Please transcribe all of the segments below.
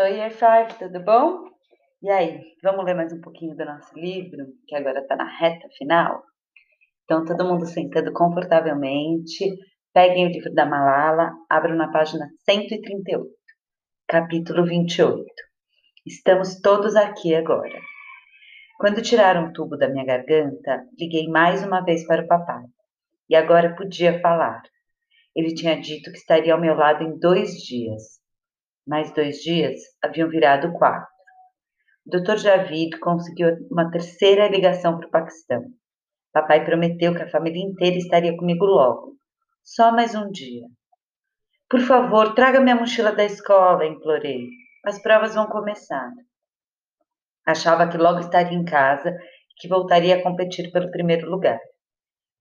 Oi, Efar, tudo bom? E aí, vamos ler mais um pouquinho do nosso livro, que agora está na reta final? Então, todo mundo sentando confortavelmente, peguem o livro da Malala, abram na página 138, capítulo 28. Estamos todos aqui agora. Quando tiraram o tubo da minha garganta, liguei mais uma vez para o papai. E agora podia falar. Ele tinha dito que estaria ao meu lado em dois dias. Mais dois dias haviam virado quatro. O Dr. Javid conseguiu uma terceira ligação para o Paquistão. Papai prometeu que a família inteira estaria comigo logo. Só mais um dia. Por favor, traga minha mochila da escola, implorei. As provas vão começar. Achava que logo estaria em casa e que voltaria a competir pelo primeiro lugar.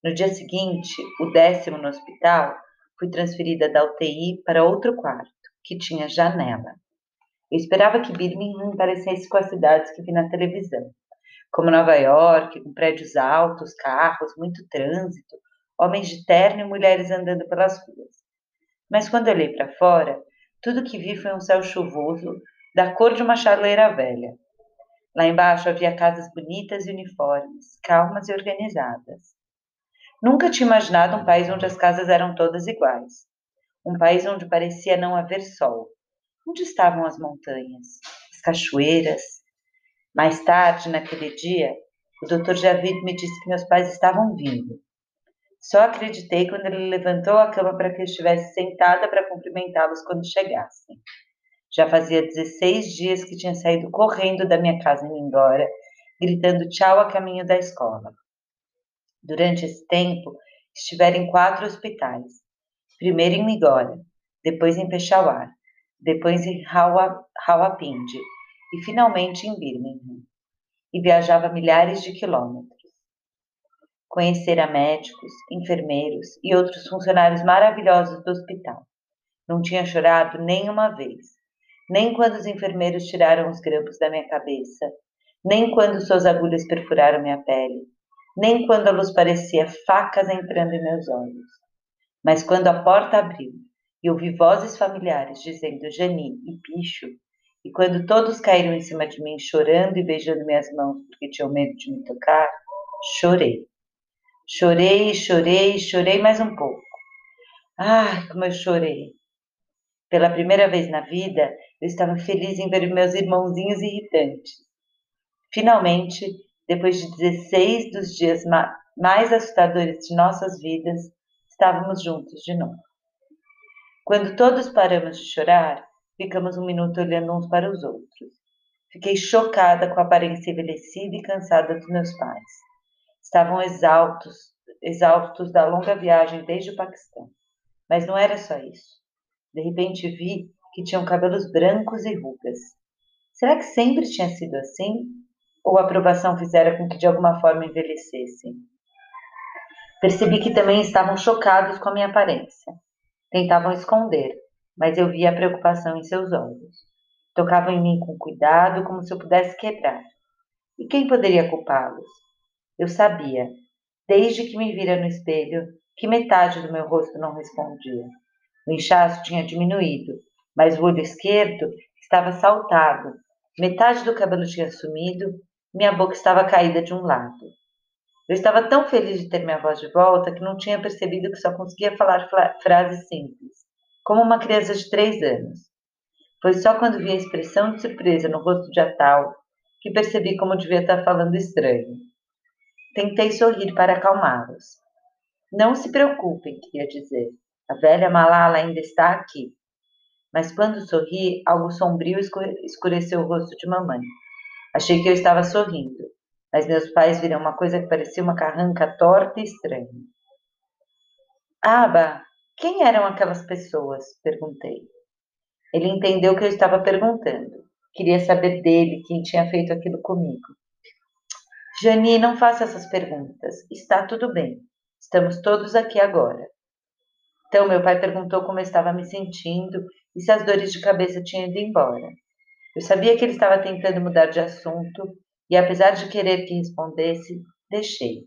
No dia seguinte, o décimo no hospital, fui transferida da UTI para outro quarto, que tinha janela. Eu esperava que Birmingham parecesse com as cidades que vi na televisão, como Nova York, com prédios altos, carros, muito trânsito, homens de terno e mulheres andando pelas ruas. Mas quando olhei para fora, tudo que vi foi um céu chuvoso, da cor de uma charleira velha. Lá embaixo havia casas bonitas e uniformes, calmas e organizadas. Nunca tinha imaginado um país onde as casas eram todas iguais. Um país onde parecia não haver sol. Onde estavam as montanhas, as cachoeiras? Mais tarde, naquele dia, o Dr. Javid me disse que meus pais estavam vindo. Só acreditei quando ele levantou a cama para que eu estivesse sentada para cumprimentá-los quando chegassem. Já fazia 16 dias que tinha saído correndo da minha casa indo embora, gritando tchau a caminho da escola. Durante esse tempo, estiveram em quatro hospitais. Primeiro em Migora, depois em Peshawar, depois em Rawalpindi e finalmente em Birmingham. E viajava milhares de quilômetros. Conhecera médicos, enfermeiros e outros funcionários maravilhosos do hospital. Não tinha chorado nenhuma vez nem quando os enfermeiros tiraram os grampos da minha cabeça, nem quando suas agulhas perfuraram minha pele, nem quando a luz parecia facas entrando em meus olhos. Mas quando a porta abriu e ouvi vozes familiares dizendo Jani e Picho, e quando todos caíram em cima de mim chorando e beijando minhas mãos porque tinham medo de me tocar, chorei. Chorei, chorei, chorei mais um pouco. Ai, como eu chorei! Pela primeira vez na vida, eu estava feliz em ver meus irmãozinhos irritantes. Finalmente, depois de 16 dos dias mais assustadores de nossas vidas, estávamos juntos de novo. Quando todos paramos de chorar, ficamos um minuto olhando uns para os outros. Fiquei chocada com a aparência envelhecida e cansada dos meus pais. Estavam exaustos, exaustos da longa viagem desde o Paquistão. Mas não era só isso. De repente vi que tinham cabelos brancos e rugas. Será que sempre tinha sido assim? Ou a aprovação fizera com que de alguma forma envelhecessem? Percebi que também estavam chocados com a minha aparência. Tentavam esconder, mas eu via a preocupação em seus olhos. Tocavam em mim com cuidado, como se eu pudesse quebrar. E quem poderia culpá-los? Eu sabia, desde que me vira no espelho, que metade do meu rosto não respondia. O inchaço tinha diminuído, mas o olho esquerdo estava saltado. Metade do cabelo tinha sumido, minha boca estava caída de um lado. Eu estava tão feliz de ter minha voz de volta que não tinha percebido que só conseguia falar frases simples, como uma criança de três anos. Foi só quando vi a expressão de surpresa no rosto de Atal que percebi como devia estar falando estranho. Tentei sorrir para acalmá-los. Não se preocupem, queria dizer. A velha Malala ainda está aqui. Mas quando sorri, algo sombrio escureceu o rosto de mamãe. Achei que eu estava sorrindo, mas meus pais viram uma coisa que parecia uma carranca torta e estranha. Aba, quem eram aquelas pessoas? perguntei. Ele entendeu o que eu estava perguntando. Queria saber dele, quem tinha feito aquilo comigo. Jani, não faça essas perguntas. Está tudo bem. Estamos todos aqui agora. Então, meu pai perguntou como eu estava me sentindo e se as dores de cabeça tinham ido embora. Eu sabia que ele estava tentando mudar de assunto e, apesar de querer que respondesse, deixei.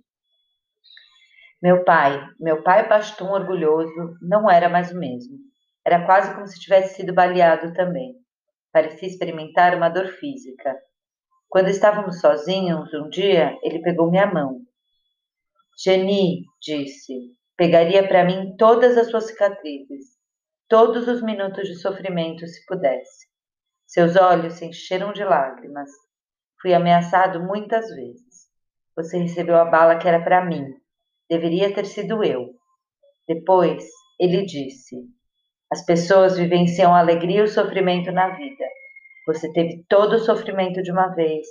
Meu pai, meu pai pastum orgulhoso, não era mais o mesmo. Era quase como se tivesse sido baleado também. Parecia experimentar uma dor física. Quando estávamos sozinhos um dia, ele pegou minha mão. Jenny, disse, pegaria para mim todas as suas cicatrizes, todos os minutos de sofrimento, se pudesse. Seus olhos se encheram de lágrimas. Fui ameaçado muitas vezes. Você recebeu a bala que era para mim. Deveria ter sido eu. Depois, ele disse: As pessoas vivenciam a alegria e o sofrimento na vida. Você teve todo o sofrimento de uma vez,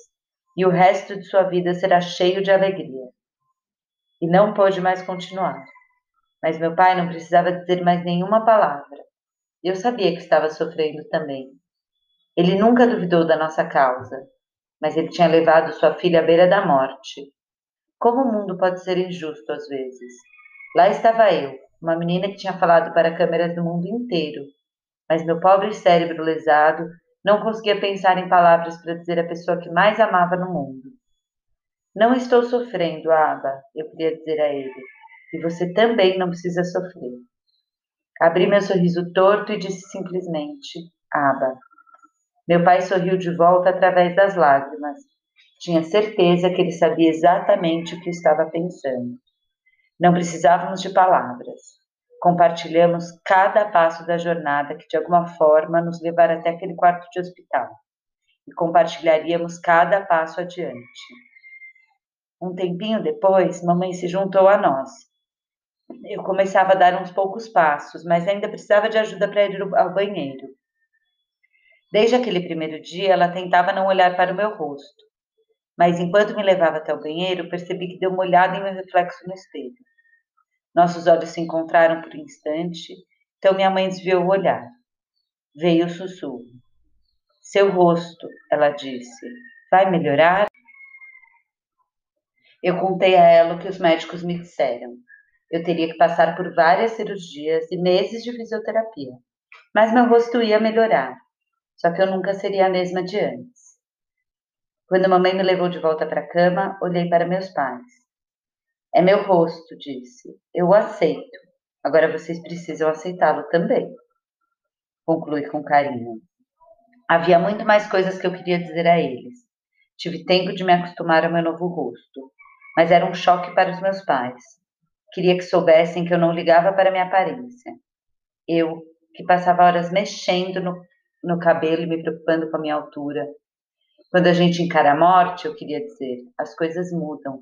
e o resto de sua vida será cheio de alegria. E não pôde mais continuar. Mas meu pai não precisava dizer mais nenhuma palavra. Eu sabia que estava sofrendo também. Ele nunca duvidou da nossa causa, mas ele tinha levado sua filha à beira da morte. Como o mundo pode ser injusto às vezes? Lá estava eu, uma menina que tinha falado para câmeras do mundo inteiro, mas meu pobre cérebro lesado não conseguia pensar em palavras para dizer a pessoa que mais amava no mundo. Não estou sofrendo, Aba, eu queria dizer a ele, e você também não precisa sofrer. Abri meu sorriso torto e disse simplesmente: Aba. Meu pai sorriu de volta através das lágrimas. Tinha certeza que ele sabia exatamente o que estava pensando. Não precisávamos de palavras. Compartilhamos cada passo da jornada que de alguma forma nos levar até aquele quarto de hospital. E compartilharíamos cada passo adiante. Um tempinho depois, mamãe se juntou a nós. Eu começava a dar uns poucos passos, mas ainda precisava de ajuda para ir ao banheiro. Desde aquele primeiro dia, ela tentava não olhar para o meu rosto. Mas enquanto me levava até o banheiro, percebi que deu uma olhada em meu reflexo no espelho. Nossos olhos se encontraram por um instante, então minha mãe desviou o olhar. Veio o sussurro. Seu rosto, ela disse, vai melhorar? Eu contei a ela o que os médicos me disseram. Eu teria que passar por várias cirurgias e meses de fisioterapia, mas meu rosto ia melhorar só que eu nunca seria a mesma de antes. Quando mamãe me levou de volta para a cama, olhei para meus pais. É meu rosto, disse. Eu o aceito. Agora vocês precisam aceitá-lo também. Conclui com carinho. Havia muito mais coisas que eu queria dizer a eles. Tive tempo de me acostumar ao meu novo rosto, mas era um choque para os meus pais. Queria que soubessem que eu não ligava para minha aparência. Eu, que passava horas mexendo no no cabelo e me preocupando com a minha altura. Quando a gente encara a morte, eu queria dizer, as coisas mudam.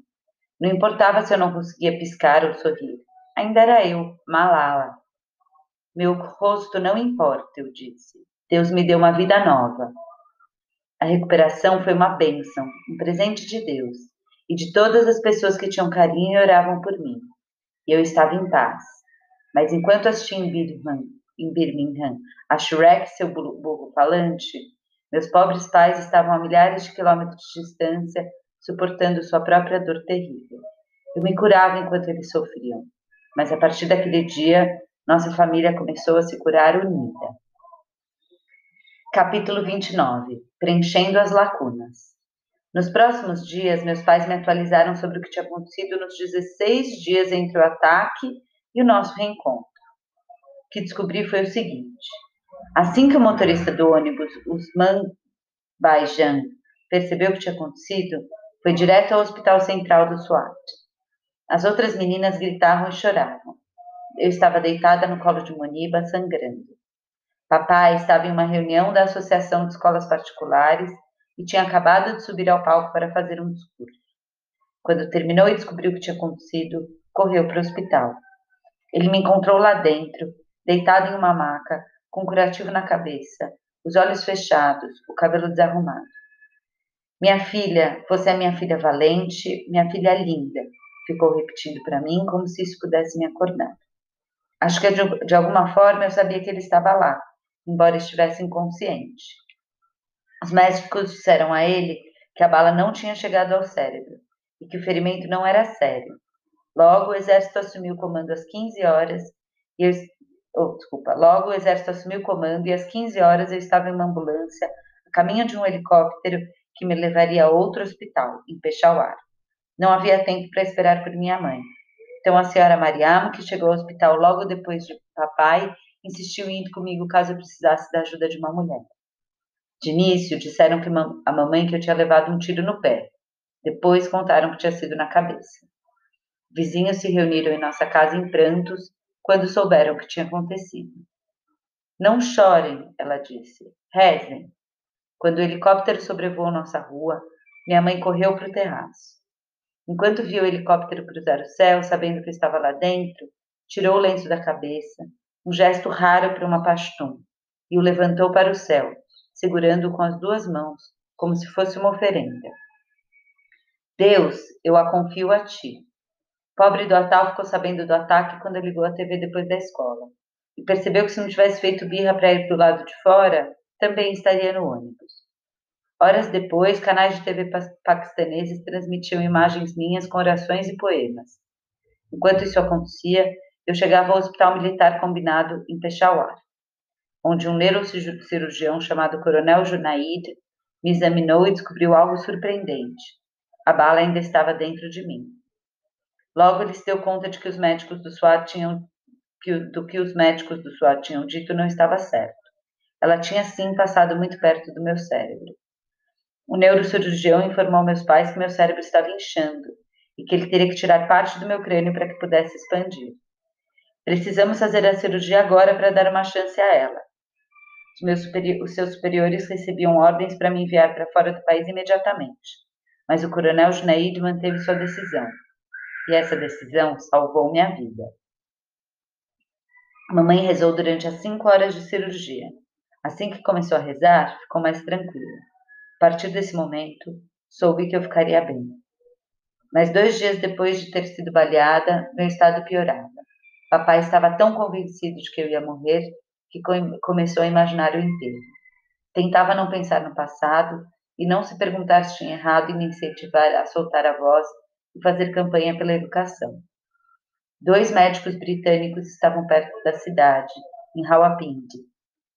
Não importava se eu não conseguia piscar ou sorrir. Ainda era eu, Malala. Meu rosto não importa, eu disse. Deus me deu uma vida nova. A recuperação foi uma bênção, um presente de Deus e de todas as pessoas que tinham carinho e oravam por mim. E eu estava em paz. Mas enquanto assisti em Birmingham em Birmingham, a Shrek, seu burro falante, meus pobres pais estavam a milhares de quilômetros de distância, suportando sua própria dor terrível. Eu me curava enquanto eles sofriam, mas a partir daquele dia, nossa família começou a se curar unida. Capítulo 29 Preenchendo as lacunas. Nos próximos dias, meus pais me atualizaram sobre o que tinha acontecido nos 16 dias entre o ataque e o nosso reencontro que descobri foi o seguinte: assim que o motorista do ônibus Usman Baijan percebeu o que tinha acontecido, foi direto ao hospital central do SWAT. As outras meninas gritavam e choravam. Eu estava deitada no colo de Moniba, sangrando. Papai estava em uma reunião da Associação de Escolas Particulares e tinha acabado de subir ao palco para fazer um discurso. Quando terminou e descobriu o que tinha acontecido, correu para o hospital. Ele me encontrou lá dentro deitado em uma maca, com um curativo na cabeça, os olhos fechados, o cabelo desarrumado. Minha filha, você é minha filha valente, minha filha linda, ficou repetindo para mim como se isso pudesse me acordar. Acho que de, de alguma forma eu sabia que ele estava lá, embora estivesse inconsciente. Os médicos disseram a ele que a bala não tinha chegado ao cérebro e que o ferimento não era sério. Logo, o exército assumiu o comando às 15 horas e eu oh, desculpa, logo o exército assumiu o comando e às 15 horas eu estava em uma ambulância, a caminho de um helicóptero que me levaria a outro hospital, em Peshawar. Não havia tempo para esperar por minha mãe. Então a senhora Mariamo, que chegou ao hospital logo depois de papai, insistiu em ir comigo caso eu precisasse da ajuda de uma mulher. De início, disseram que a mamãe que eu tinha levado um tiro no pé. Depois contaram que tinha sido na cabeça. Vizinhos se reuniram em nossa casa em prantos quando souberam o que tinha acontecido. Não chorem, ela disse. Rezem. Quando o helicóptero sobrevoou nossa rua, minha mãe correu para o terraço. Enquanto viu o helicóptero cruzar o céu, sabendo que estava lá dentro, tirou o lenço da cabeça, um gesto raro para uma pastum, e o levantou para o céu, segurando-o com as duas mãos, como se fosse uma oferenda. Deus, eu a confio a ti. Pobre do Atal ficou sabendo do ataque quando ligou a TV depois da escola. E percebeu que se não tivesse feito birra para ir do lado de fora, também estaria no ônibus. Horas depois, canais de TV paquistaneses transmitiam imagens minhas com orações e poemas. Enquanto isso acontecia, eu chegava ao hospital militar combinado em Peshawar, onde um neurocirurgião chamado Coronel Junaid me examinou e descobriu algo surpreendente. A bala ainda estava dentro de mim. Logo ele se deu conta de que os médicos do SWAT tinham que, do que os médicos do SWAT tinham dito não estava certo. Ela tinha sim passado muito perto do meu cérebro. O neurocirurgião informou meus pais que meu cérebro estava inchando e que ele teria que tirar parte do meu crânio para que pudesse expandir. Precisamos fazer a cirurgia agora para dar uma chance a ela. Os, superi os seus superiores recebiam ordens para me enviar para fora do país imediatamente, mas o coronel Junaid manteve sua decisão e essa decisão salvou minha vida. Mamãe rezou durante as cinco horas de cirurgia. Assim que começou a rezar, ficou mais tranquila. A partir desse momento, soube que eu ficaria bem. Mas dois dias depois de ter sido baleada, meu estado piorava. Papai estava tão convencido de que eu ia morrer que começou a imaginar o enterro. Tentava não pensar no passado e não se perguntar se tinha errado em me incentivar a soltar a voz e fazer campanha pela educação. Dois médicos britânicos estavam perto da cidade, em Rawalpindi,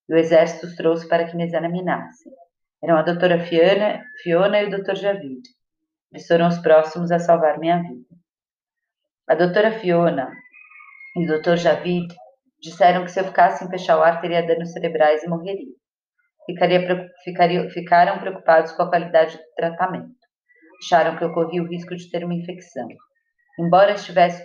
e o exército os trouxe para que me examinassem. Eram a doutora Fiona, Fiona e o doutor Javid. Eles foram os próximos a salvar minha vida. A doutora Fiona e o doutor Javid disseram que se eu ficasse em Peshawar teria danos cerebrais e morreria. Ficaria, ficaria, ficaram preocupados com a qualidade do tratamento acharam que eu corria o risco de ter uma infecção. Embora estivesse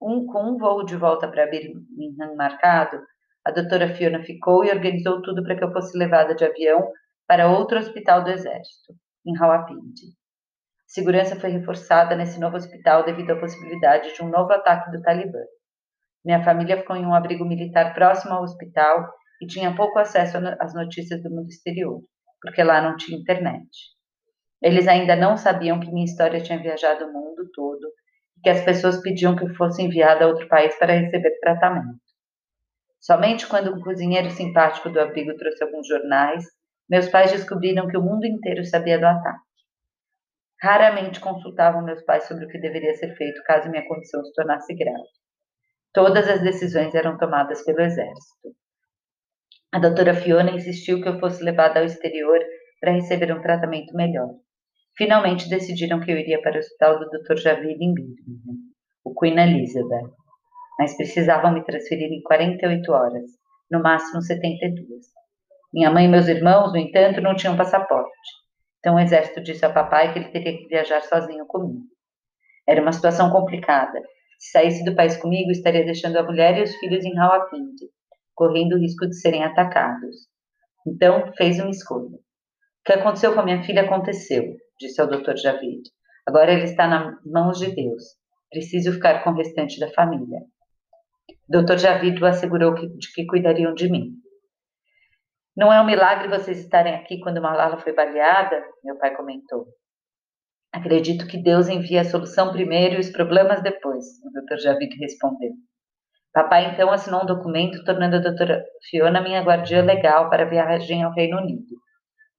um, com um voo de volta para Birmingham marcado, a doutora Fiona ficou e organizou tudo para que eu fosse levada de avião para outro hospital do Exército, em Rawalpindi. A segurança foi reforçada nesse novo hospital devido à possibilidade de um novo ataque do Talibã. Minha família ficou em um abrigo militar próximo ao hospital e tinha pouco acesso às notícias do mundo exterior, porque lá não tinha internet. Eles ainda não sabiam que minha história tinha viajado o mundo todo e que as pessoas pediam que eu fosse enviada a outro país para receber tratamento. Somente quando um cozinheiro simpático do abrigo trouxe alguns jornais, meus pais descobriram que o mundo inteiro sabia do ataque. Raramente consultavam meus pais sobre o que deveria ser feito caso minha condição se tornasse grave. Todas as decisões eram tomadas pelo exército. A doutora Fiona insistiu que eu fosse levada ao exterior para receber um tratamento melhor. Finalmente decidiram que eu iria para o hospital do Dr. Javid em Birmingham, o Queen Elizabeth, mas precisavam me transferir em 48 horas, no máximo 72. Minha mãe e meus irmãos, no entanto, não tinham passaporte, então o exército disse ao papai que ele teria que viajar sozinho comigo. Era uma situação complicada. Se saísse do país comigo, estaria deixando a mulher e os filhos em Rawalpindi, correndo o risco de serem atacados. Então, fez uma escolha. O que aconteceu com a minha filha aconteceu disse ao Dr. Javid. Agora ele está nas mãos de Deus. Preciso ficar com o restante da família. Dr. Javid o assegurou que, de que cuidariam de mim. Não é um milagre vocês estarem aqui quando Malala foi baleada? Meu pai comentou. Acredito que Deus envia a solução primeiro e os problemas depois, o Dr. Javid respondeu. Papai então assinou um documento tornando a doutora Fiona minha guardiã legal para a viagem ao Reino Unido.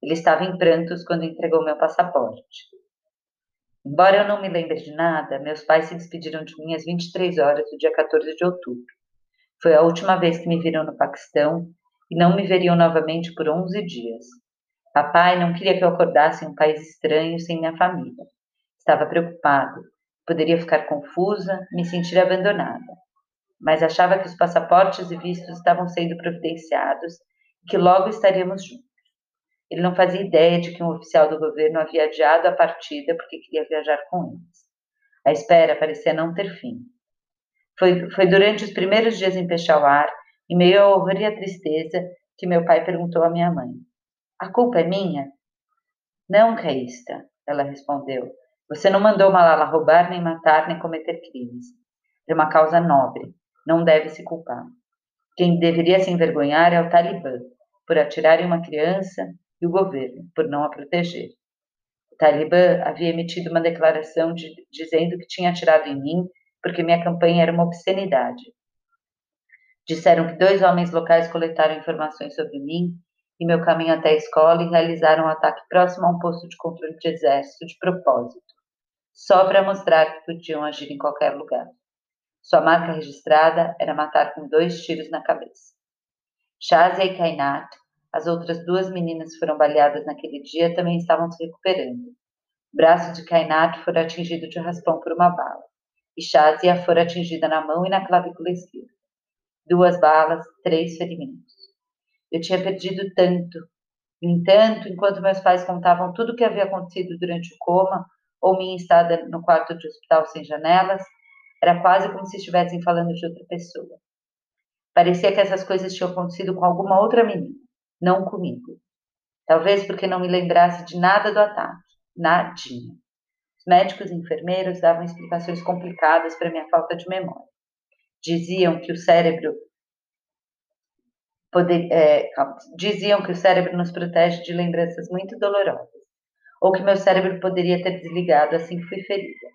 Ele estava em prantos quando entregou meu passaporte. Embora eu não me lembre de nada, meus pais se despediram de mim às 23 horas do dia 14 de outubro. Foi a última vez que me viram no Paquistão e não me veriam novamente por 11 dias. Papai não queria que eu acordasse em um país estranho sem minha família. Estava preocupado. Poderia ficar confusa, me sentir abandonada. Mas achava que os passaportes e vistos estavam sendo providenciados e que logo estaríamos juntos. Ele não fazia ideia de que um oficial do governo havia adiado a partida porque queria viajar com eles. A espera parecia não ter fim. Foi, foi durante os primeiros dias em Peshawar, em meio ao horror e à tristeza, que meu pai perguntou à minha mãe: A culpa é minha? Não, Caísta, ela respondeu. Você não mandou Malala roubar, nem matar, nem cometer crimes. É uma causa nobre. Não deve se culpar. Quem deveria se envergonhar é o Talibã, por atirar em uma criança, e o governo, por não a proteger. O Talibã havia emitido uma declaração de, dizendo que tinha atirado em mim porque minha campanha era uma obscenidade. Disseram que dois homens locais coletaram informações sobre mim e meu caminho até a escola e realizaram um ataque próximo a um posto de controle de exército de propósito, só para mostrar que podiam agir em qualquer lugar. Sua marca registrada era matar com dois tiros na cabeça. Shazia e Kainat, as outras duas meninas que foram baleadas naquele dia, também estavam se recuperando. O braço de Kainat foi atingido de raspão por uma bala, e Shazia foi atingida na mão e na clavícula esquerda. Duas balas, três ferimentos. Eu tinha perdido tanto. No entanto, enquanto meus pais contavam tudo o que havia acontecido durante o coma, ou minha estada no quarto de hospital sem janelas, era quase como se estivessem falando de outra pessoa. Parecia que essas coisas tinham acontecido com alguma outra menina, não comigo. Talvez porque não me lembrasse de nada do ataque, nadinha. Os médicos e enfermeiros davam explicações complicadas para minha falta de memória. Diziam que o cérebro poder, é, diziam que o cérebro nos protege de lembranças muito dolorosas, ou que meu cérebro poderia ter desligado assim que fui ferida.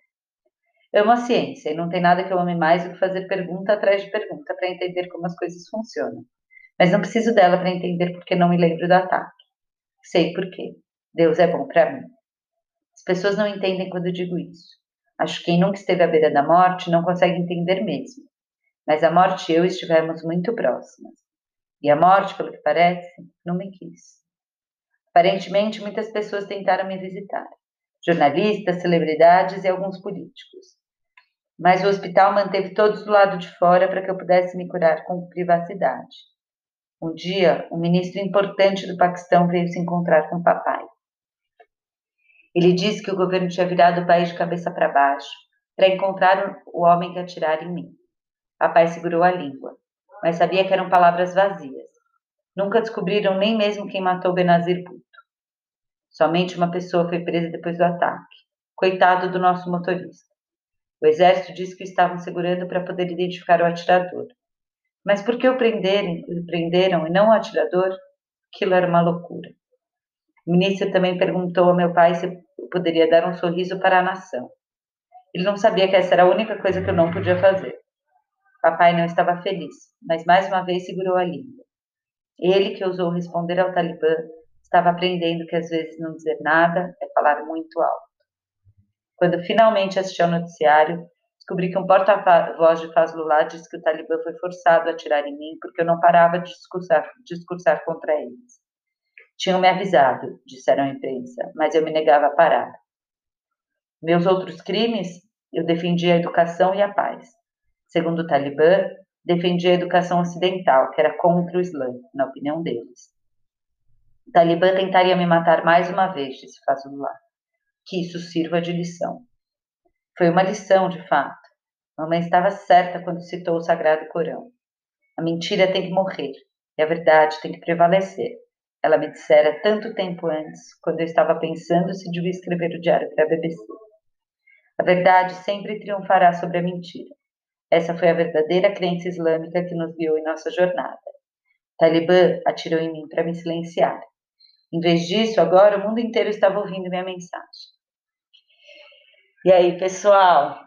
Amo a ciência e não tem nada que eu ame mais do que fazer pergunta atrás de pergunta para entender como as coisas funcionam. Mas não preciso dela para entender porque não me lembro do ataque. Sei por quê. Deus é bom para mim. As pessoas não entendem quando eu digo isso. Acho que quem nunca esteve à beira da morte não consegue entender mesmo. Mas a morte e eu estivemos muito próximas. E a morte, pelo que parece, não me quis. Aparentemente, muitas pessoas tentaram me visitar jornalistas, celebridades e alguns políticos. Mas o hospital manteve todos do lado de fora para que eu pudesse me curar com privacidade. Um dia, um ministro importante do Paquistão veio se encontrar com o papai. Ele disse que o governo tinha virado o país de cabeça para baixo para encontrar o homem que atirara em mim. Papai segurou a língua, mas sabia que eram palavras vazias. Nunca descobriram nem mesmo quem matou Benazir Bhutto. Somente uma pessoa foi presa depois do ataque. Coitado do nosso motorista. O exército disse que o estavam segurando para poder identificar o atirador. Mas por que o prenderam, o prenderam e não o atirador? Aquilo era uma loucura. O ministro também perguntou ao meu pai se poderia dar um sorriso para a nação. Ele não sabia que essa era a única coisa que eu não podia fazer. Papai não estava feliz, mas mais uma vez segurou a língua. Ele que ousou responder ao Talibã estava aprendendo que às vezes não dizer nada é falar muito alto. Quando finalmente assisti ao noticiário, descobri que um porta-voz de Fazlullah disse que o Talibã foi forçado a atirar em mim porque eu não parava de discursar, discursar contra eles. Tinham me avisado, disseram à imprensa, mas eu me negava a parar. Meus outros crimes, eu defendia a educação e a paz. Segundo o Talibã, defendia a educação ocidental, que era contra o Islã, na opinião deles. O Talibã tentaria me matar mais uma vez, disse Fazullah. Que isso sirva de lição. Foi uma lição, de fato. Mamãe estava certa quando citou o Sagrado Corão. A mentira tem que morrer e a verdade tem que prevalecer. Ela me dissera tanto tempo antes, quando eu estava pensando se devia escrever o diário para a BBC. A verdade sempre triunfará sobre a mentira. Essa foi a verdadeira crença islâmica que nos guiou em nossa jornada. Talibã atirou em mim para me silenciar. Em vez disso, agora o mundo inteiro estava ouvindo minha mensagem. E aí, pessoal,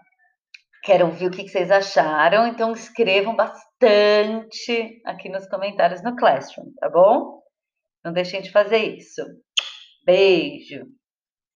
quero ouvir o que vocês acharam, então escrevam bastante aqui nos comentários no Classroom, tá bom? Não deixem de fazer isso. Beijo!